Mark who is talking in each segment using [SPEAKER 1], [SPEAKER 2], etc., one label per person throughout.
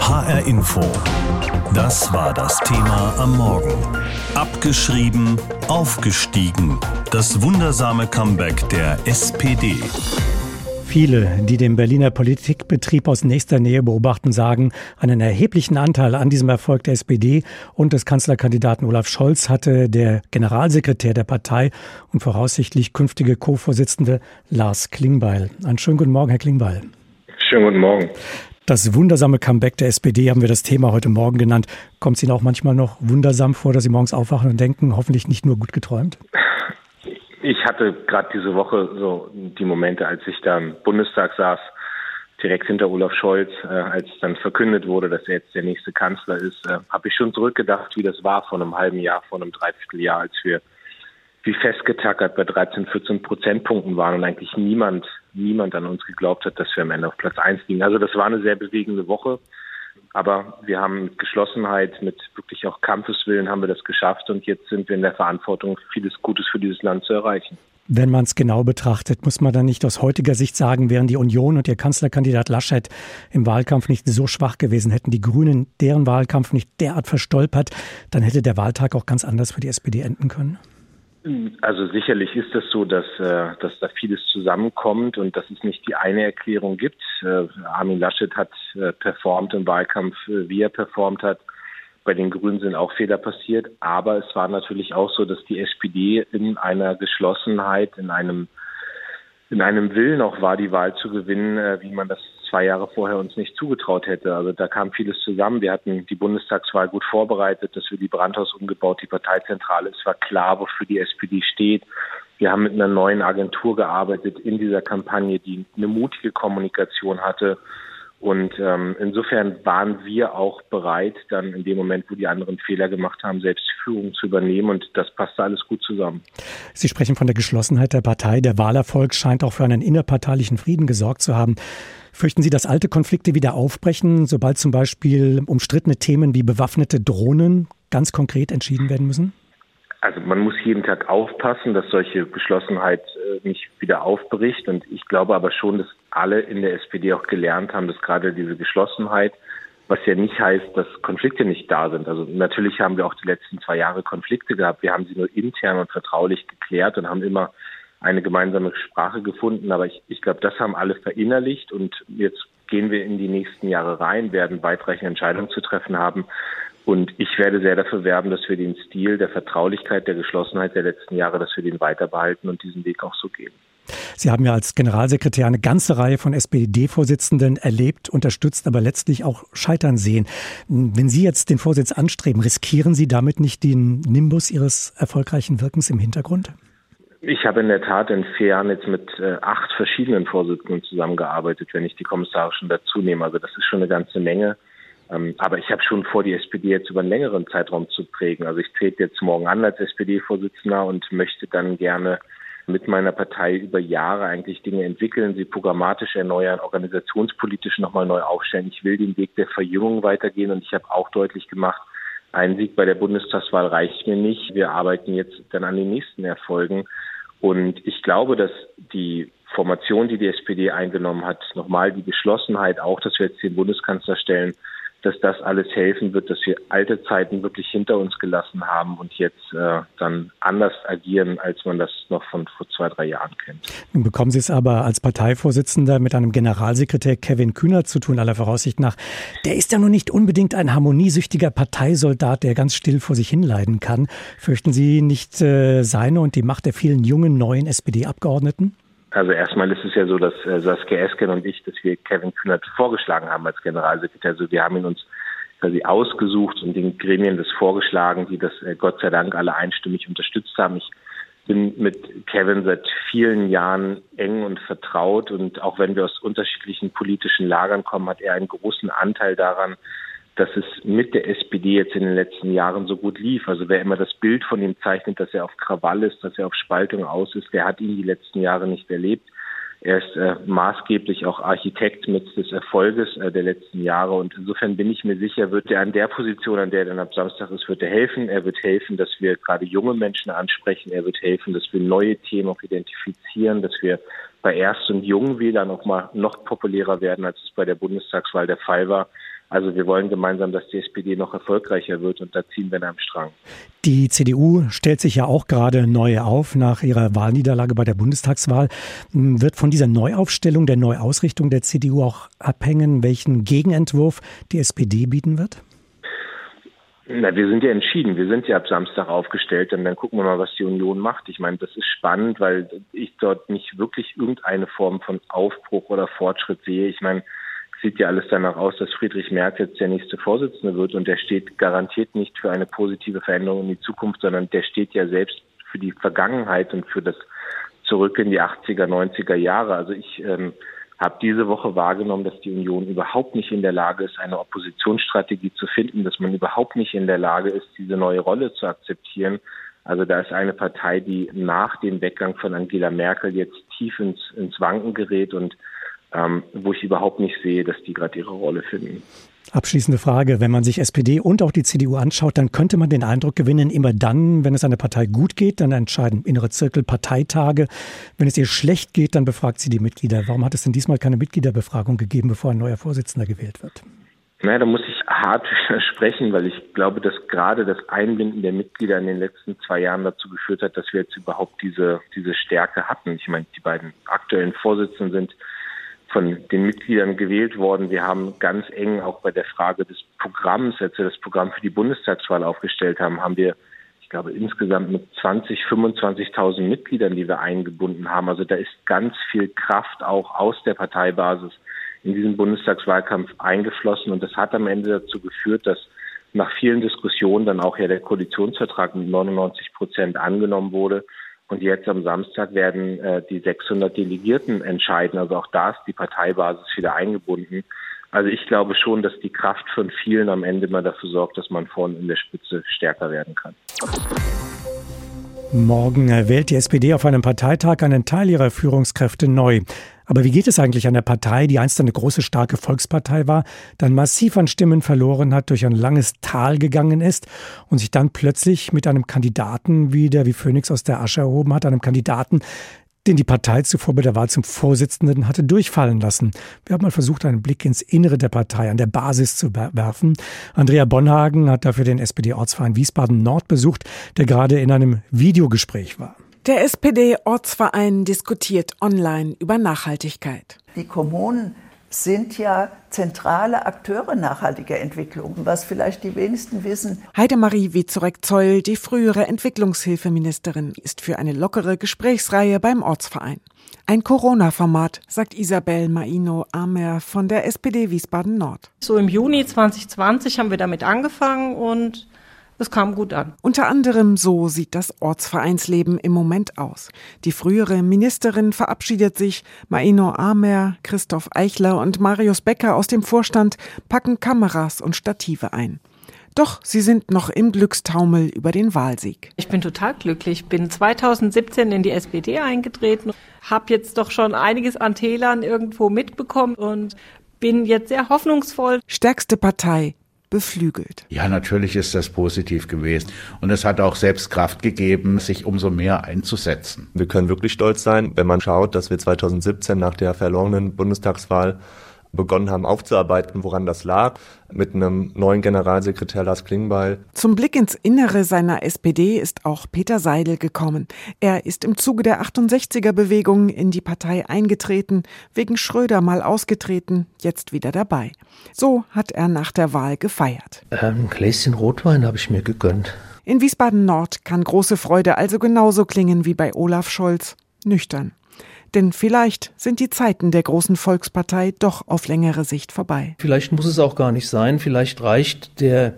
[SPEAKER 1] HR Info. Das war das Thema am Morgen. Abgeschrieben, aufgestiegen. Das wundersame Comeback der SPD.
[SPEAKER 2] Viele, die den Berliner Politikbetrieb aus nächster Nähe beobachten, sagen, einen erheblichen Anteil an diesem Erfolg der SPD und des Kanzlerkandidaten Olaf Scholz hatte der Generalsekretär der Partei und voraussichtlich künftige Co-Vorsitzende Lars Klingbeil. Einen schönen guten Morgen, Herr Klingbeil.
[SPEAKER 3] Schönen guten Morgen.
[SPEAKER 2] Das wundersame Comeback der SPD haben wir das Thema heute Morgen genannt. Kommt es Ihnen auch manchmal noch wundersam vor, dass Sie morgens aufwachen und denken, hoffentlich nicht nur gut geträumt?
[SPEAKER 3] Ich hatte gerade diese Woche so die Momente, als ich da im Bundestag saß, direkt hinter Olaf Scholz, äh, als dann verkündet wurde, dass er jetzt der nächste Kanzler ist, äh, habe ich schon zurückgedacht, wie das war vor einem halben Jahr, vor einem Dreivierteljahr, als wir wie festgetackert bei 13, 14 Prozentpunkten waren und eigentlich niemand, niemand an uns geglaubt hat, dass wir am Ende auf Platz eins liegen. Also das war eine sehr bewegende Woche. Aber wir haben mit Geschlossenheit, mit wirklich auch Kampfeswillen haben wir das geschafft und jetzt sind wir in der Verantwortung, vieles Gutes für dieses Land zu erreichen.
[SPEAKER 2] Wenn man es genau betrachtet, muss man dann nicht aus heutiger Sicht sagen, wären die Union und ihr Kanzlerkandidat Laschet im Wahlkampf nicht so schwach gewesen, hätten die Grünen deren Wahlkampf nicht derart verstolpert, dann hätte der Wahltag auch ganz anders für die SPD enden können?
[SPEAKER 3] Also sicherlich ist es so, dass, äh, dass da vieles zusammenkommt und dass es nicht die eine Erklärung gibt. Äh, Armin Laschet hat äh, performt im Wahlkampf, wie er performt hat. Bei den Grünen sind auch Fehler passiert, aber es war natürlich auch so, dass die SPD in einer Geschlossenheit, in einem in einem Willen auch war, die Wahl zu gewinnen, wie man das zwei Jahre vorher uns nicht zugetraut hätte. Also da kam vieles zusammen. Wir hatten die Bundestagswahl gut vorbereitet, dass wir die Brandhaus umgebaut, die Parteizentrale. Es war klar, wofür die SPD steht. Wir haben mit einer neuen Agentur gearbeitet in dieser Kampagne, die eine mutige Kommunikation hatte und ähm, insofern waren wir auch bereit, dann in dem Moment, wo die anderen Fehler gemacht haben, selbst Führung zu übernehmen. Und das passte alles gut zusammen.
[SPEAKER 2] Sie sprechen von der Geschlossenheit der Partei. Der Wahlerfolg scheint auch für einen innerparteilichen Frieden gesorgt zu haben. Fürchten Sie, dass alte Konflikte wieder aufbrechen, sobald zum Beispiel umstrittene Themen wie bewaffnete Drohnen ganz konkret entschieden werden müssen?
[SPEAKER 3] Also man muss jeden Tag aufpassen, dass solche Geschlossenheit äh, nicht wieder aufbricht. Und ich glaube aber schon, dass alle in der SPD auch gelernt haben, dass gerade diese Geschlossenheit, was ja nicht heißt, dass Konflikte nicht da sind. Also natürlich haben wir auch die letzten zwei Jahre Konflikte gehabt. Wir haben sie nur intern und vertraulich geklärt und haben immer eine gemeinsame Sprache gefunden. Aber ich, ich glaube, das haben alle verinnerlicht und jetzt gehen wir in die nächsten Jahre rein, werden weitreichende Entscheidungen zu treffen haben. Und ich werde sehr dafür werben, dass wir den Stil der Vertraulichkeit, der Geschlossenheit der letzten Jahre, dass wir den weiter behalten und diesen Weg auch so gehen.
[SPEAKER 2] Sie haben ja als Generalsekretär eine ganze Reihe von SPD-Vorsitzenden erlebt, unterstützt, aber letztlich auch scheitern sehen. Wenn Sie jetzt den Vorsitz anstreben, riskieren Sie damit nicht den Nimbus Ihres erfolgreichen Wirkens im Hintergrund?
[SPEAKER 3] Ich habe in der Tat in vier Jahren jetzt mit äh, acht verschiedenen Vorsitzenden zusammengearbeitet, wenn ich die kommissarischen dazu nehme. Also das ist schon eine ganze Menge. Ähm, aber ich habe schon vor, die SPD jetzt über einen längeren Zeitraum zu prägen. Also ich trete jetzt morgen an als SPD-Vorsitzender und möchte dann gerne mit meiner Partei über Jahre eigentlich Dinge entwickeln, sie programmatisch erneuern, organisationspolitisch nochmal neu aufstellen. Ich will den Weg der Verjüngung weitergehen und ich habe auch deutlich gemacht, ein Sieg bei der Bundestagswahl reicht mir nicht. Wir arbeiten jetzt dann an den nächsten Erfolgen. Und ich glaube, dass die Formation, die die SPD eingenommen hat, nochmal die Geschlossenheit auch, dass wir jetzt den Bundeskanzler stellen, dass das alles helfen wird, dass wir alte Zeiten wirklich hinter uns gelassen haben und jetzt äh, dann anders agieren, als man das noch von vor zwei, drei Jahren kennt.
[SPEAKER 2] Nun bekommen Sie es aber als Parteivorsitzender mit einem Generalsekretär Kevin Kühner zu tun, aller Voraussicht nach. Der ist ja nun nicht unbedingt ein harmoniesüchtiger Parteisoldat, der ganz still vor sich hinleiden kann. Fürchten Sie nicht äh, seine und die Macht der vielen jungen neuen SPD-Abgeordneten?
[SPEAKER 3] Also erstmal ist es ja so, dass äh, Saskia Esken und ich, dass wir Kevin Kühnert vorgeschlagen haben als Generalsekretär. Also wir haben ihn uns quasi ausgesucht und den Gremien das vorgeschlagen, die das äh, Gott sei Dank alle einstimmig unterstützt haben. Ich bin mit Kevin seit vielen Jahren eng und vertraut und auch wenn wir aus unterschiedlichen politischen Lagern kommen, hat er einen großen Anteil daran, dass es mit der SPD jetzt in den letzten Jahren so gut lief. Also wer immer das Bild von ihm zeichnet, dass er auf Krawall ist, dass er auf Spaltung aus ist, der hat ihn die letzten Jahre nicht erlebt. Er ist äh, maßgeblich auch Architekt mit des Erfolges äh, der letzten Jahre und insofern bin ich mir sicher, wird er an der Position, an der er dann ab Samstag ist, wird er helfen. Er wird helfen, dass wir gerade junge Menschen ansprechen. Er wird helfen, dass wir neue Themen auch identifizieren, dass wir bei Erst- und Jungwählern auch mal noch populärer werden, als es bei der Bundestagswahl der Fall war. Also wir wollen gemeinsam, dass die SPD noch erfolgreicher wird und da ziehen wir in einem Strang.
[SPEAKER 2] Die CDU stellt sich ja auch gerade neu auf nach ihrer Wahlniederlage bei der Bundestagswahl. Wird von dieser Neuaufstellung, der Neuausrichtung der CDU auch abhängen, welchen Gegenentwurf die SPD bieten wird?
[SPEAKER 3] Na, wir sind ja entschieden. Wir sind ja ab Samstag aufgestellt und dann gucken wir mal, was die Union macht. Ich meine, das ist spannend, weil ich dort nicht wirklich irgendeine Form von Aufbruch oder Fortschritt sehe. Ich meine, sieht ja alles danach aus, dass Friedrich Merz jetzt der nächste Vorsitzende wird und der steht garantiert nicht für eine positive Veränderung in die Zukunft, sondern der steht ja selbst für die Vergangenheit und für das Zurück in die 80er, 90er Jahre. Also ich ähm, habe diese Woche wahrgenommen, dass die Union überhaupt nicht in der Lage ist, eine Oppositionsstrategie zu finden, dass man überhaupt nicht in der Lage ist, diese neue Rolle zu akzeptieren. Also da ist eine Partei, die nach dem Weggang von Angela Merkel jetzt tief ins, ins Wanken gerät und ähm, wo ich überhaupt nicht sehe, dass die gerade ihre Rolle finden.
[SPEAKER 2] Abschließende Frage. Wenn man sich SPD und auch die CDU anschaut, dann könnte man den Eindruck gewinnen, immer dann, wenn es einer Partei gut geht, dann entscheiden innere Zirkel Parteitage. Wenn es ihr schlecht geht, dann befragt sie die Mitglieder. Warum hat es denn diesmal keine Mitgliederbefragung gegeben, bevor ein neuer Vorsitzender gewählt wird?
[SPEAKER 3] Naja, da muss ich hart widersprechen, weil ich glaube, dass gerade das Einbinden der Mitglieder in den letzten zwei Jahren dazu geführt hat, dass wir jetzt überhaupt diese, diese Stärke hatten. Ich meine, die beiden aktuellen Vorsitzenden sind von den Mitgliedern gewählt worden. Wir haben ganz eng auch bei der Frage des Programms, als wir das Programm für die Bundestagswahl aufgestellt haben, haben wir, ich glaube, insgesamt mit 20, 25.000 Mitgliedern, die wir eingebunden haben. Also da ist ganz viel Kraft auch aus der Parteibasis in diesen Bundestagswahlkampf eingeflossen. Und das hat am Ende dazu geführt, dass nach vielen Diskussionen dann auch ja der Koalitionsvertrag mit 99 Prozent angenommen wurde. Und jetzt am Samstag werden äh, die 600 Delegierten entscheiden. Also auch da ist die Parteibasis wieder eingebunden. Also ich glaube schon, dass die Kraft von vielen am Ende mal dafür sorgt, dass man vorne in der Spitze stärker werden kann.
[SPEAKER 2] Morgen wählt die SPD auf einem Parteitag einen Teil ihrer Führungskräfte neu. Aber wie geht es eigentlich einer Partei, die einst eine große, starke Volkspartei war, dann massiv an Stimmen verloren hat, durch ein langes Tal gegangen ist und sich dann plötzlich mit einem Kandidaten wieder wie Phönix aus der Asche erhoben hat, einem Kandidaten, den die Partei zuvor bei der Wahl zum Vorsitzenden hatte durchfallen lassen. Wir haben mal versucht, einen Blick ins Innere der Partei, an der Basis zu werfen. Andrea Bonhagen hat dafür den SPD-Ortsverein Wiesbaden Nord besucht, der gerade in einem Videogespräch war.
[SPEAKER 4] Der SPD-Ortsverein diskutiert online über Nachhaltigkeit.
[SPEAKER 5] Die Kommunen sind ja zentrale Akteure nachhaltiger Entwicklung, was vielleicht die wenigsten wissen.
[SPEAKER 4] Heidemarie Wiezorek-Zeul, die frühere Entwicklungshilfeministerin, ist für eine lockere Gesprächsreihe beim Ortsverein. Ein Corona-Format, sagt Isabel Maino Amer von der SPD Wiesbaden Nord.
[SPEAKER 6] So im Juni 2020 haben wir damit angefangen und es kam gut an.
[SPEAKER 4] Unter anderem so sieht das Ortsvereinsleben im Moment aus. Die frühere Ministerin verabschiedet sich, Maino Amer, Christoph Eichler und Marius Becker aus dem Vorstand packen Kameras und Stative ein. Doch sie sind noch im Glückstaumel über den Wahlsieg.
[SPEAKER 6] Ich bin total glücklich. Bin 2017 in die SPD eingetreten, habe jetzt doch schon einiges an Tälern irgendwo mitbekommen und bin jetzt sehr hoffnungsvoll.
[SPEAKER 4] Stärkste Partei beflügelt.
[SPEAKER 7] Ja, natürlich ist das positiv gewesen. Und es hat auch selbst Kraft gegeben, sich umso mehr einzusetzen.
[SPEAKER 8] Wir können wirklich stolz sein, wenn man schaut, dass wir 2017 nach der verlorenen Bundestagswahl begonnen haben aufzuarbeiten, woran das lag, mit einem neuen Generalsekretär Lars Klingbeil.
[SPEAKER 4] Zum Blick ins Innere seiner SPD ist auch Peter Seidel gekommen. Er ist im Zuge der 68er-Bewegung in die Partei eingetreten, wegen Schröder mal ausgetreten, jetzt wieder dabei. So hat er nach der Wahl gefeiert.
[SPEAKER 9] Ähm, ein Gläschen Rotwein habe ich mir gegönnt.
[SPEAKER 4] In Wiesbaden Nord kann große Freude also genauso klingen wie bei Olaf Scholz. Nüchtern. Denn vielleicht sind die Zeiten der großen Volkspartei doch auf längere Sicht vorbei.
[SPEAKER 9] Vielleicht muss es auch gar nicht sein. Vielleicht reicht der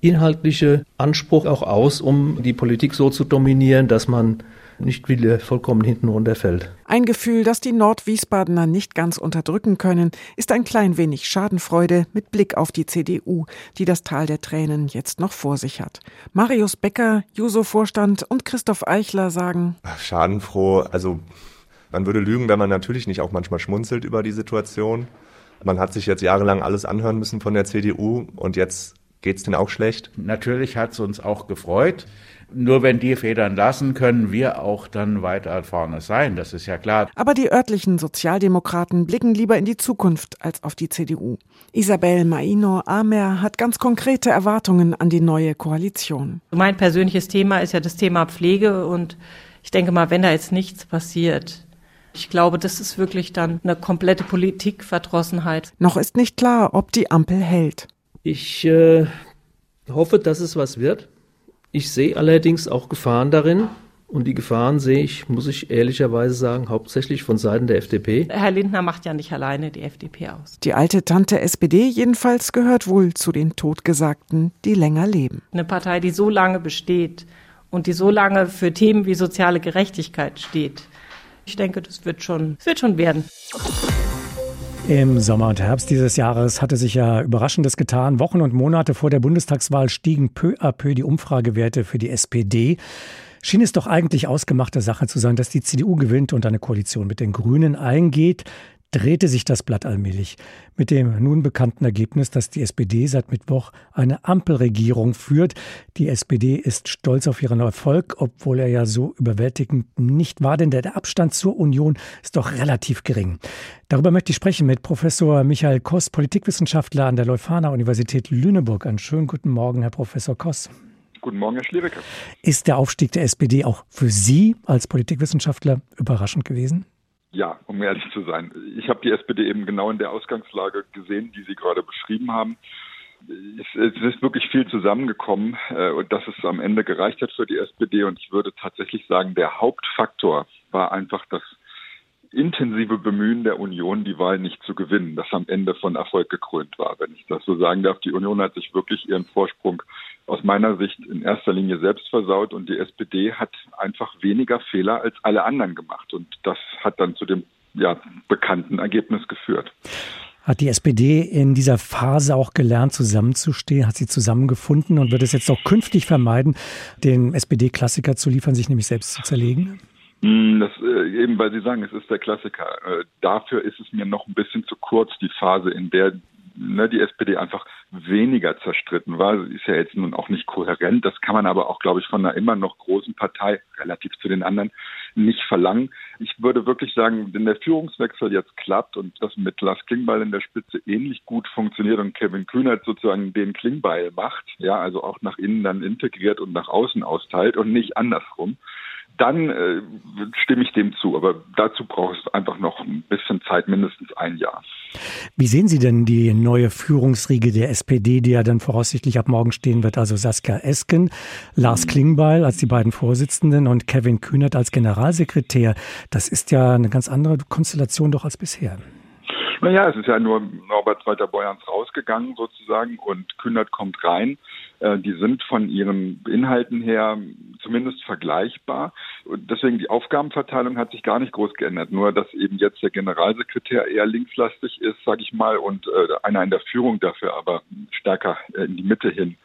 [SPEAKER 9] inhaltliche Anspruch auch aus, um die Politik so zu dominieren, dass man nicht wieder vollkommen hinten runterfällt.
[SPEAKER 4] Ein Gefühl, das die Nordwiesbadener nicht ganz unterdrücken können, ist ein klein wenig Schadenfreude mit Blick auf die CDU, die das Tal der Tränen jetzt noch vor sich hat. Marius Becker, Juso-Vorstand und Christoph Eichler sagen:
[SPEAKER 8] Schadenfroh, also man würde lügen, wenn man natürlich nicht auch manchmal schmunzelt über die Situation. Man hat sich jetzt jahrelang alles anhören müssen von der CDU und jetzt geht es denen auch schlecht.
[SPEAKER 7] Natürlich hat es uns auch gefreut, Nur wenn die federn lassen, können wir auch dann weiter vorne sein. Das ist ja klar.
[SPEAKER 4] Aber die örtlichen Sozialdemokraten blicken lieber in die Zukunft als auf die CDU. Isabel Maino Amer hat ganz konkrete Erwartungen an die neue Koalition.
[SPEAKER 6] Mein persönliches Thema ist ja das Thema Pflege und ich denke mal, wenn da jetzt nichts passiert, ich glaube, das ist wirklich dann eine komplette Politikverdrossenheit.
[SPEAKER 4] Noch ist nicht klar, ob die Ampel hält.
[SPEAKER 9] Ich äh, hoffe, dass es was wird. Ich sehe allerdings auch Gefahren darin. Und die Gefahren sehe ich, muss ich ehrlicherweise sagen, hauptsächlich von Seiten der FDP.
[SPEAKER 6] Herr Lindner macht ja nicht alleine die FDP aus.
[SPEAKER 4] Die alte Tante SPD jedenfalls gehört wohl zu den Totgesagten, die länger leben.
[SPEAKER 6] Eine Partei, die so lange besteht und die so lange für Themen wie soziale Gerechtigkeit steht. Ich denke, das wird schon, das wird schon werden.
[SPEAKER 2] Im Sommer und Herbst dieses Jahres hatte sich ja Überraschendes getan. Wochen und Monate vor der Bundestagswahl stiegen peu à peu die Umfragewerte für die SPD. Schien es doch eigentlich ausgemachte Sache zu sein, dass die CDU gewinnt und eine Koalition mit den Grünen eingeht drehte sich das Blatt allmählich mit dem nun bekannten Ergebnis, dass die SPD seit Mittwoch eine Ampelregierung führt. Die SPD ist stolz auf ihren Erfolg, obwohl er ja so überwältigend nicht war, denn der Abstand zur Union ist doch relativ gering. Darüber möchte ich sprechen mit Professor Michael Koss, Politikwissenschaftler an der Leuphana Universität Lüneburg. Einen schönen guten Morgen, Herr Professor Koss.
[SPEAKER 10] Guten Morgen, Herr Schliericke.
[SPEAKER 2] Ist der Aufstieg der SPD auch für Sie als Politikwissenschaftler überraschend gewesen?
[SPEAKER 10] Ja, um ehrlich zu sein. Ich habe die SPD eben genau in der Ausgangslage gesehen, die Sie gerade beschrieben haben. Es, ist wirklich viel zusammengekommen äh, und dass es am Ende gereicht hat für die SPD. Und ich würde tatsächlich sagen, der Hauptfaktor war einfach das intensive Bemühen der Union, die Wahl nicht zu gewinnen, das am Ende von Erfolg gekrönt war, wenn ich das so sagen darf. Die Union hat sich wirklich ihren Vorsprung aus meiner Sicht in erster Linie selbst versaut und die SPD hat einfach weniger Fehler als alle anderen gemacht. Und das hat dann zu dem ja, bekannten Ergebnis geführt.
[SPEAKER 2] Hat die SPD in dieser Phase auch gelernt, zusammenzustehen? Hat sie zusammengefunden und wird es jetzt auch künftig vermeiden, den SPD-Klassiker zu liefern, sich nämlich selbst zu zerlegen?
[SPEAKER 10] Hm, das, äh, eben weil Sie sagen, es ist der Klassiker. Äh, dafür ist es mir noch ein bisschen zu kurz, die Phase, in der ne, die SPD einfach weniger zerstritten war. Sie ist ja jetzt nun auch nicht kohärent. Das kann man aber auch, glaube ich, von einer immer noch großen Partei relativ zu den anderen nicht verlangen. Ich würde wirklich sagen, wenn der Führungswechsel jetzt klappt und das mit Lars Klingbeil in der Spitze ähnlich gut funktioniert und Kevin Kühnert sozusagen den Klingbeil macht, ja, also auch nach innen dann integriert und nach außen austeilt und nicht andersrum, dann äh, stimme ich dem zu. Aber dazu braucht es einfach noch ein bisschen Zeit, mindestens ein Jahr.
[SPEAKER 2] Wie sehen Sie denn die neue Führungsriege der SPD, die ja dann voraussichtlich ab morgen stehen wird? Also Saskia Esken, Lars mhm. Klingbeil als die beiden Vorsitzenden und Kevin Kühnert als Generalsekretär. Das ist ja eine ganz andere Konstellation doch als bisher.
[SPEAKER 10] Naja, es ist ja nur Norbert Walter-Borjans rausgegangen sozusagen und Kühnert kommt rein. Äh, die sind von ihren Inhalten her zumindest vergleichbar. Und deswegen die Aufgabenverteilung hat sich gar nicht groß geändert. Nur, dass eben jetzt der Generalsekretär eher linkslastig ist, sage ich mal, und äh, einer in der Führung dafür aber stärker äh, in die Mitte hin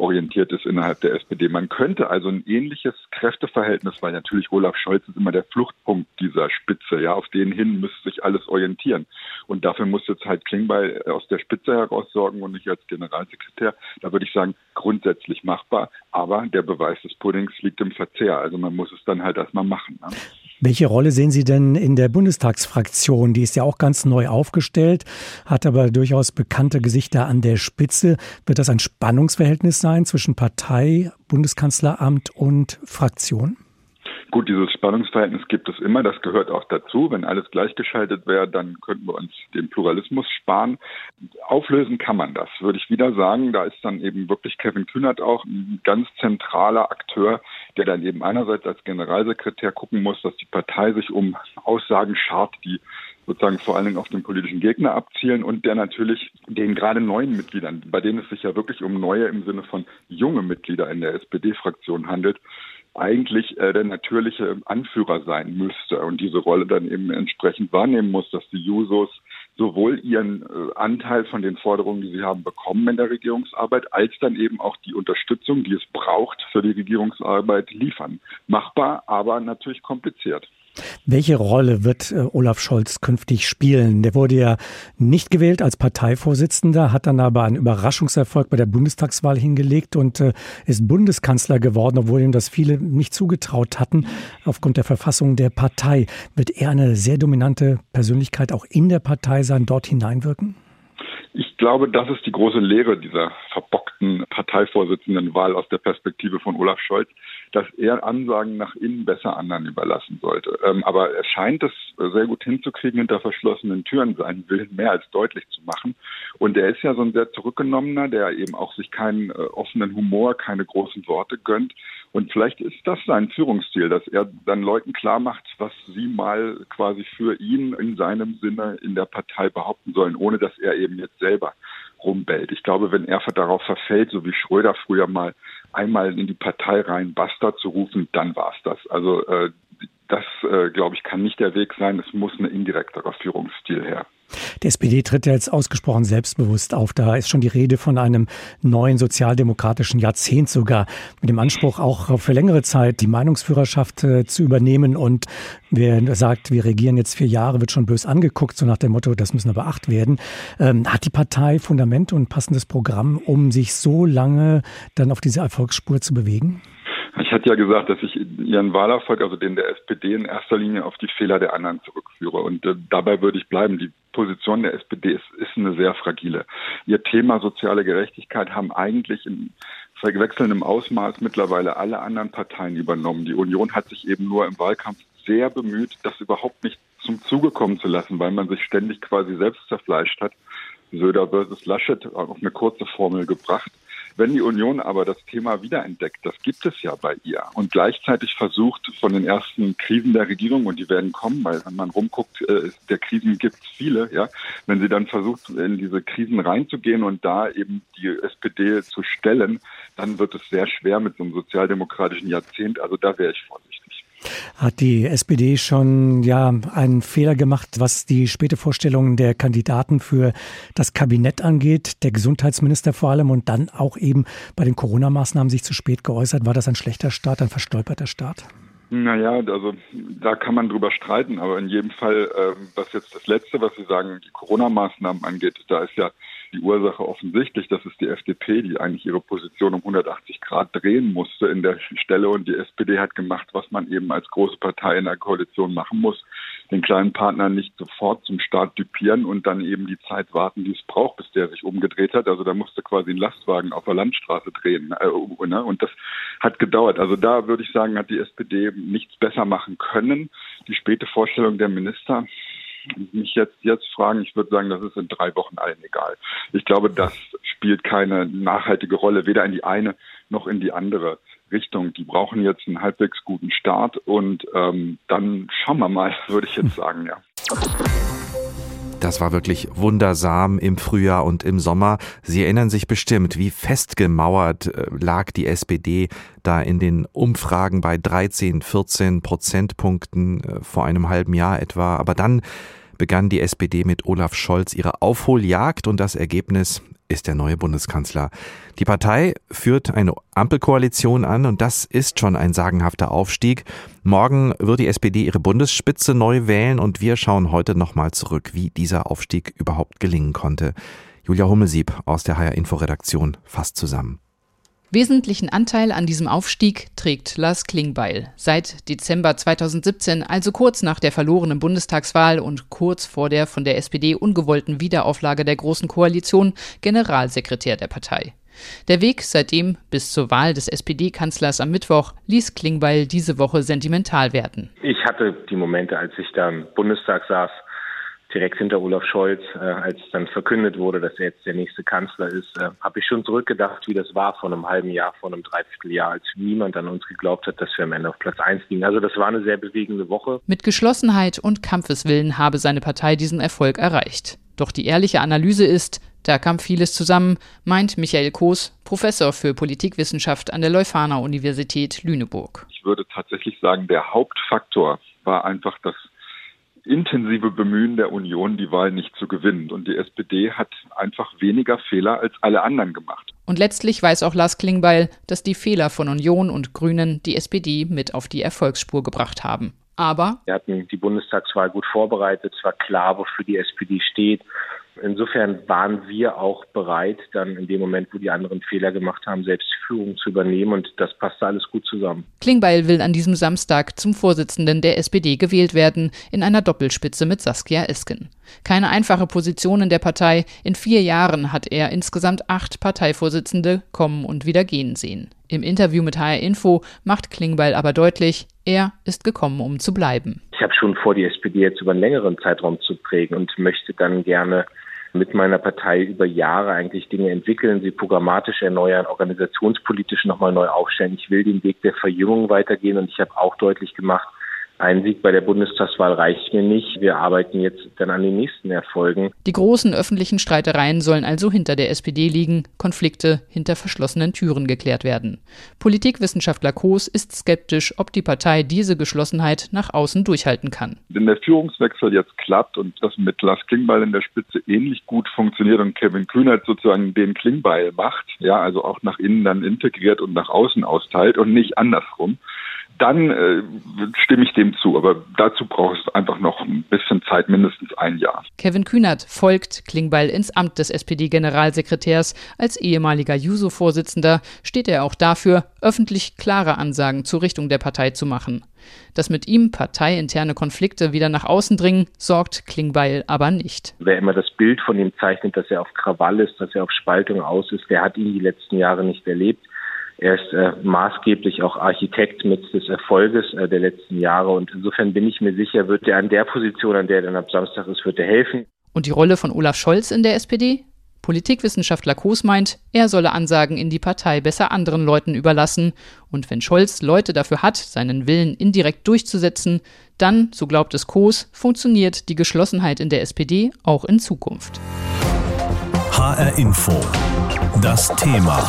[SPEAKER 10] orientiert ist innerhalb der SPD. Man könnte also ein ähnliches Kräfteverhältnis, weil natürlich Olaf Scholz ist immer der Fluchtpunkt dieser Spitze, ja, auf den hin müsste sich alles orientieren. Und dafür muss jetzt halt Klingbeil aus der Spitze heraus sorgen und nicht als Generalsekretär. Da würde ich sagen, grundsätzlich machbar, aber der Beweis des Puddings liegt im Verzehr. Also man muss es dann halt erstmal machen. Ne?
[SPEAKER 2] Welche Rolle sehen Sie denn in der Bundestagsfraktion? Die ist ja auch ganz neu aufgestellt, hat aber durchaus bekannte Gesichter an der Spitze. Wird das ein Spannungsverhältnis sein zwischen Partei, Bundeskanzleramt und Fraktion?
[SPEAKER 10] Gut, dieses Spannungsverhältnis gibt es immer, das gehört auch dazu. Wenn alles gleichgeschaltet wäre, dann könnten wir uns den Pluralismus sparen. Auflösen kann man das, würde ich wieder sagen. Da ist dann eben wirklich Kevin Kühnert auch ein ganz zentraler Akteur, der dann eben einerseits als Generalsekretär gucken muss, dass die Partei sich um Aussagen schart, die sozusagen vor allen Dingen auf den politischen Gegner abzielen und der natürlich den gerade neuen Mitgliedern, bei denen es sich ja wirklich um neue im Sinne von junge Mitglieder in der SPD-Fraktion handelt, eigentlich äh, der natürliche Anführer sein müsste und diese Rolle dann eben entsprechend wahrnehmen muss, dass die Jusos sowohl ihren äh, Anteil von den Forderungen, die sie haben, bekommen in der Regierungsarbeit, als dann eben auch die Unterstützung, die es braucht für die Regierungsarbeit, liefern. Machbar, aber natürlich kompliziert.
[SPEAKER 2] Welche Rolle wird äh, Olaf Scholz künftig spielen? Der wurde ja nicht gewählt als Parteivorsitzender, hat dann aber einen Überraschungserfolg bei der Bundestagswahl hingelegt und äh, ist Bundeskanzler geworden, obwohl ihm das viele nicht zugetraut hatten aufgrund der Verfassung der Partei. Wird er eine sehr dominante Persönlichkeit auch in der Partei sein, dort hineinwirken?
[SPEAKER 10] Ich glaube, das ist die große Lehre dieser verbockten Parteivorsitzendenwahl aus der Perspektive von Olaf Scholz, dass er Ansagen nach innen besser anderen überlassen sollte. Ähm, aber er scheint es sehr gut hinzukriegen, hinter verschlossenen Türen seinen Willen mehr als deutlich zu machen. Und er ist ja so ein sehr zurückgenommener, der eben auch sich keinen äh, offenen Humor, keine großen Worte gönnt. Und vielleicht ist das sein Führungsstil, dass er dann Leuten klar macht, was sie mal quasi für ihn in seinem Sinne in der Partei behaupten sollen, ohne dass er eben jetzt selber rumbellt. Ich glaube, wenn er darauf verfällt, so wie Schröder früher mal einmal in die Partei rein Basta zu rufen, dann war's das. Also äh, das, äh, glaube ich, kann nicht der Weg sein. Es muss ein indirekterer Führungsstil her.
[SPEAKER 2] Die SPD tritt jetzt ausgesprochen selbstbewusst auf. Da ist schon die Rede von einem neuen sozialdemokratischen Jahrzehnt sogar, mit dem Anspruch auch für längere Zeit die Meinungsführerschaft äh, zu übernehmen. Und wer sagt, wir regieren jetzt vier Jahre, wird schon bös angeguckt, so nach dem Motto, das müssen aber acht werden. Ähm, hat die Partei Fundament und passendes Programm, um sich so lange dann auf diese Erfolgsspur zu bewegen?
[SPEAKER 10] Ich hatte ja gesagt, dass ich ihren Wahlerfolg, also den der SPD, in erster Linie auf die Fehler der anderen zurückführe. Und äh, dabei würde ich bleiben. Die Position der SPD ist, ist eine sehr fragile. Ihr Thema soziale Gerechtigkeit haben eigentlich in wechselndem Ausmaß mittlerweile alle anderen Parteien übernommen. Die Union hat sich eben nur im Wahlkampf sehr bemüht, das überhaupt nicht zum Zuge kommen zu lassen, weil man sich ständig quasi selbst zerfleischt hat. Söder versus Laschet auf eine kurze Formel gebracht. Wenn die Union aber das Thema wiederentdeckt, das gibt es ja bei ihr, und gleichzeitig versucht von den ersten Krisen der Regierung, und die werden kommen, weil wenn man rumguckt, äh, der Krisen gibt es viele, ja, wenn sie dann versucht, in diese Krisen reinzugehen und da eben die SPD zu stellen, dann wird es sehr schwer mit so einem sozialdemokratischen Jahrzehnt. Also da wäre ich vorsichtig.
[SPEAKER 2] Hat die SPD schon ja einen Fehler gemacht, was die späte Vorstellung der Kandidaten für das Kabinett angeht, der Gesundheitsminister vor allem und dann auch eben bei den Corona-Maßnahmen sich zu spät geäußert? War das ein schlechter Start, ein verstolperter Start?
[SPEAKER 10] Naja, also da kann man drüber streiten, aber in jedem Fall, äh, was jetzt das Letzte, was Sie sagen, die Corona-Maßnahmen angeht, da ist ja die Ursache offensichtlich. Das ist die FDP, die eigentlich ihre Position um 180 Grad drehen musste in der Stelle. Und die SPD hat gemacht, was man eben als große Partei in der Koalition machen muss. Den kleinen Partner nicht sofort zum Start dupieren und dann eben die Zeit warten, die es braucht, bis der sich umgedreht hat. Also da musste quasi ein Lastwagen auf der Landstraße drehen. Äh, ne? Und das hat gedauert. Also da würde ich sagen, hat die SPD nichts besser machen können. Die späte Vorstellung der Minister mich jetzt, jetzt fragen, ich würde sagen, das ist in drei Wochen allen egal. Ich glaube, das spielt keine nachhaltige Rolle, weder in die eine noch in die andere Richtung. Die brauchen jetzt einen halbwegs guten Start und ähm, dann schauen wir mal, würde ich jetzt sagen, ja.
[SPEAKER 11] Das war wirklich wundersam im Frühjahr und im Sommer. Sie erinnern sich bestimmt, wie festgemauert äh, lag die SPD da in den Umfragen bei 13, 14 Prozentpunkten äh, vor einem halben Jahr etwa. Aber dann begann die SPD mit Olaf Scholz ihre Aufholjagd und das Ergebnis ist der neue Bundeskanzler. Die Partei führt eine Ampelkoalition an und das ist schon ein sagenhafter Aufstieg. Morgen wird die SPD ihre Bundesspitze neu wählen und wir schauen heute nochmal zurück, wie dieser Aufstieg überhaupt gelingen konnte. Julia Hummelsieb aus der HR Info Redaktion fasst zusammen.
[SPEAKER 12] Wesentlichen Anteil an diesem Aufstieg trägt Lars Klingbeil. Seit Dezember 2017, also kurz nach der verlorenen Bundestagswahl und kurz vor der von der SPD ungewollten Wiederauflage der Großen Koalition, Generalsekretär der Partei. Der Weg seitdem bis zur Wahl des SPD-Kanzlers am Mittwoch ließ Klingbeil diese Woche sentimental werden.
[SPEAKER 3] Ich hatte die Momente, als ich da im Bundestag saß, direkt hinter Olaf Scholz, äh, als dann verkündet wurde, dass er jetzt der nächste Kanzler ist, äh, habe ich schon zurückgedacht, wie das war vor einem halben Jahr, vor einem Dreivierteljahr, als niemand an uns geglaubt hat, dass wir am Ende auf Platz eins liegen. Also das war eine sehr bewegende Woche.
[SPEAKER 12] Mit Geschlossenheit und Kampfeswillen habe seine Partei diesen Erfolg erreicht. Doch die ehrliche Analyse ist, da kam vieles zusammen, meint Michael Koos, Professor für Politikwissenschaft an der Leuphana Universität Lüneburg.
[SPEAKER 10] Ich würde tatsächlich sagen, der Hauptfaktor war einfach das intensive Bemühen der Union, die Wahl nicht zu gewinnen. Und die SPD hat einfach weniger Fehler als alle anderen gemacht.
[SPEAKER 12] Und letztlich weiß auch Lars Klingbeil, dass die Fehler von Union und Grünen die SPD mit auf die Erfolgsspur gebracht haben. Aber
[SPEAKER 3] wir hatten die Bundestagswahl gut vorbereitet. Es war klar, wofür die SPD steht. Insofern waren wir auch bereit, dann in dem Moment, wo die anderen Fehler gemacht haben, selbst Führung zu übernehmen und das passte alles gut zusammen.
[SPEAKER 12] Klingbeil will an diesem Samstag zum Vorsitzenden der SPD gewählt werden, in einer Doppelspitze mit Saskia Esken. Keine einfache Position in der Partei. In vier Jahren hat er insgesamt acht Parteivorsitzende kommen und wieder gehen sehen. Im Interview mit HR Info macht Klingbeil aber deutlich, er ist gekommen, um zu bleiben.
[SPEAKER 3] Ich habe schon vor, die SPD jetzt über einen längeren Zeitraum zu prägen und möchte dann gerne mit meiner Partei über Jahre eigentlich Dinge entwickeln, sie programmatisch erneuern, organisationspolitisch nochmal neu aufstellen. Ich will den Weg der Verjüngung weitergehen und ich habe auch deutlich gemacht, ein Sieg bei der Bundestagswahl reicht mir nicht. Wir arbeiten jetzt dann an den nächsten Erfolgen.
[SPEAKER 12] Die großen öffentlichen Streitereien sollen also hinter der SPD liegen, Konflikte hinter verschlossenen Türen geklärt werden. Politikwissenschaftler Koos ist skeptisch, ob die Partei diese Geschlossenheit nach außen durchhalten kann.
[SPEAKER 10] Wenn der Führungswechsel jetzt klappt und das mit Lars Klingbeil in der Spitze ähnlich gut funktioniert und Kevin Kühnert sozusagen den Klingbeil macht, ja, also auch nach innen dann integriert und nach außen austeilt und nicht andersrum, dann äh, stimme ich dem zu. Aber dazu braucht es einfach noch ein bisschen Zeit, mindestens ein Jahr.
[SPEAKER 12] Kevin Kühnert folgt Klingbeil ins Amt des SPD-Generalsekretärs. Als ehemaliger Juso-Vorsitzender steht er auch dafür, öffentlich klare Ansagen zur Richtung der Partei zu machen. Dass mit ihm parteiinterne Konflikte wieder nach außen dringen, sorgt Klingbeil aber nicht.
[SPEAKER 3] Wer immer das Bild von ihm zeichnet, dass er auf Krawall ist, dass er auf Spaltung aus ist, der hat ihn die letzten Jahre nicht erlebt. Er ist äh, maßgeblich auch Architekt mit des Erfolges äh, der letzten Jahre und insofern bin ich mir sicher, wird er an der Position, an der er dann ab Samstag ist, wird er helfen.
[SPEAKER 12] Und die Rolle von Olaf Scholz in der SPD? Politikwissenschaftler Koos meint, er solle Ansagen in die Partei besser anderen Leuten überlassen. Und wenn Scholz Leute dafür hat, seinen Willen indirekt durchzusetzen, dann, so glaubt es Koos, funktioniert die Geschlossenheit in der SPD auch in Zukunft.
[SPEAKER 1] HR Info. Das Thema.